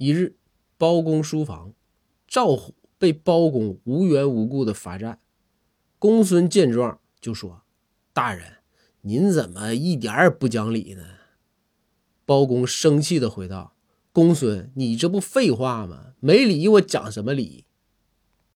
一日包公书房赵虎被包公无缘无故的罚站。公孙见状就说大人您怎么一点也不讲理呢？包公生气的回道公孙你这不废话吗？没理我讲什么理？